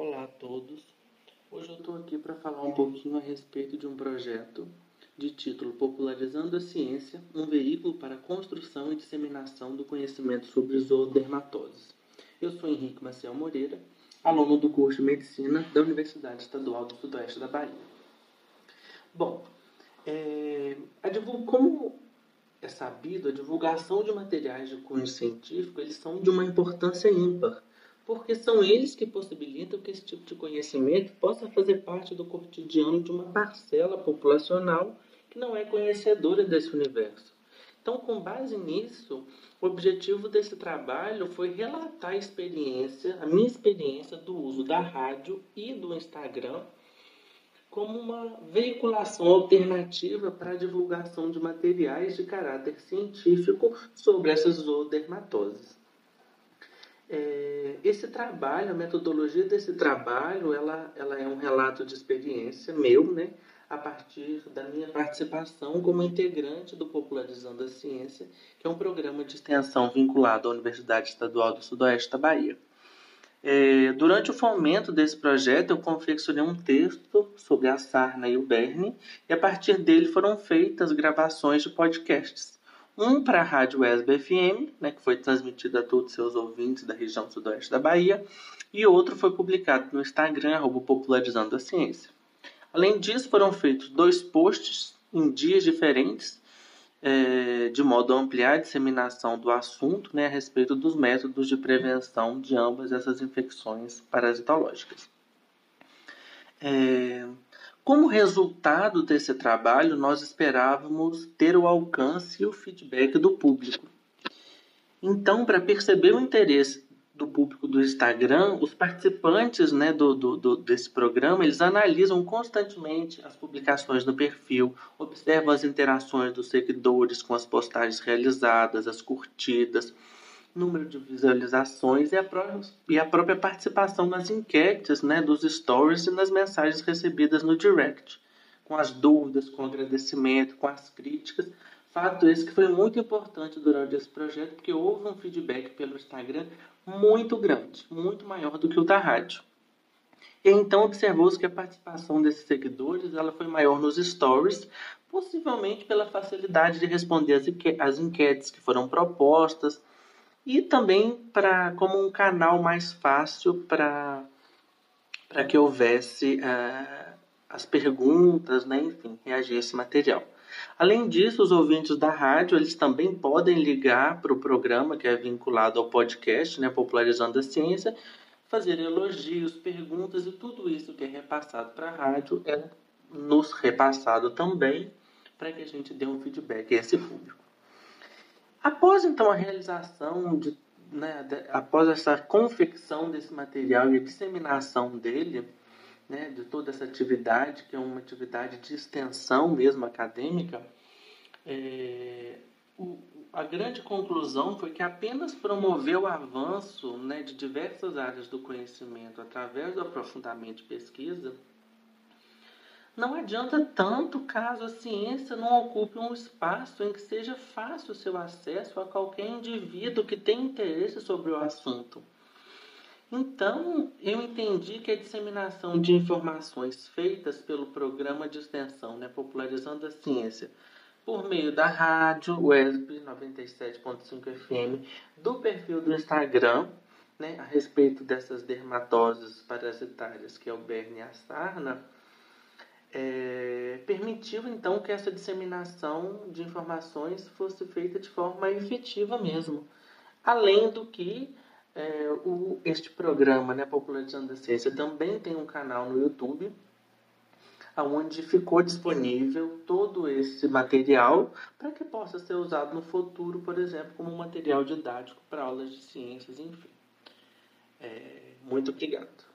Olá a todos. Hoje eu estou aqui para falar um pouquinho a respeito de um projeto de título Popularizando a Ciência, um veículo para a construção e disseminação do conhecimento sobre zoodermatoses. Eu sou Henrique Maciel Moreira, aluno do curso de Medicina da Universidade Estadual do Sudoeste da Bahia. Bom, é, como é sabido, a divulgação de materiais de cunho científico eles são de uma importância ímpar porque são eles que possibilitam que esse tipo de conhecimento possa fazer parte do cotidiano de uma parcela populacional que não é conhecedora desse universo. Então, com base nisso, o objetivo desse trabalho foi relatar a experiência, a minha experiência do uso da rádio e do Instagram como uma veiculação alternativa para a divulgação de materiais de caráter científico sobre essas zoodermatoses. É, esse trabalho, a metodologia desse trabalho, ela, ela é um relato de experiência meu, né? a partir da minha participação como integrante do Popularizando a Ciência, que é um programa de extensão vinculado à Universidade Estadual do Sudoeste da Bahia. É, durante o fomento desse projeto, eu confeccionei um texto sobre a sarna e o berne, e a partir dele foram feitas gravações de podcasts um para a Rádio ESB FM, né, que foi transmitido a todos seus ouvintes da região sudoeste da Bahia, e outro foi publicado no Instagram, arroba Popularizando a Ciência. Além disso, foram feitos dois posts em dias diferentes, é, de modo a ampliar a disseminação do assunto né, a respeito dos métodos de prevenção de ambas essas infecções parasitológicas. É, como resultado desse trabalho, nós esperávamos ter o alcance e o feedback do público. Então, para perceber o interesse do público do Instagram, os participantes né, do, do, do, desse programa, eles analisam constantemente as publicações do perfil, observam as interações dos seguidores com as postagens realizadas, as curtidas, número de visualizações e a, pró e a própria participação nas enquetes né, dos stories e nas mensagens recebidas no direct, com as dúvidas, com o agradecimento, com as críticas. Fato esse que foi muito importante durante esse projeto, porque houve um feedback pelo Instagram muito grande, muito maior do que o da rádio. E então observou-se que a participação desses seguidores ela foi maior nos stories, possivelmente pela facilidade de responder as enquetes que foram propostas, e também para como um canal mais fácil para para que houvesse uh, as perguntas, né, enfim, reagir esse material. Além disso, os ouvintes da rádio eles também podem ligar para o programa que é vinculado ao podcast, né, Popularizando a Ciência, fazer elogios, perguntas e tudo isso que é repassado para a rádio é nos repassado também para que a gente dê um feedback a esse público. Após então a realização de, né, de, após essa confecção desse material e a disseminação dele, né, de toda essa atividade, que é uma atividade de extensão mesmo acadêmica, é, o, a grande conclusão foi que apenas promover o avanço né, de diversas áreas do conhecimento através do aprofundamento de pesquisa não adianta tanto caso a ciência não ocupe um espaço em que seja fácil o seu acesso a qualquer indivíduo que tenha interesse sobre o assunto. Então, eu entendi que a disseminação de informações feitas pelo programa de extensão, né, Popularizando a Ciência, por meio da rádio WESB 97.5 FM, do perfil do Instagram, né, a respeito dessas dermatoses parasitárias, que é o Berne e a sarna, é, permitiu então que essa disseminação de informações fosse feita de forma efetiva mesmo. Além do que é, o, este programa, né, Popularizando a Ciência, também tem um canal no YouTube, onde ficou disponível todo esse material para que possa ser usado no futuro, por exemplo, como material didático para aulas de ciências, enfim. É, muito obrigado.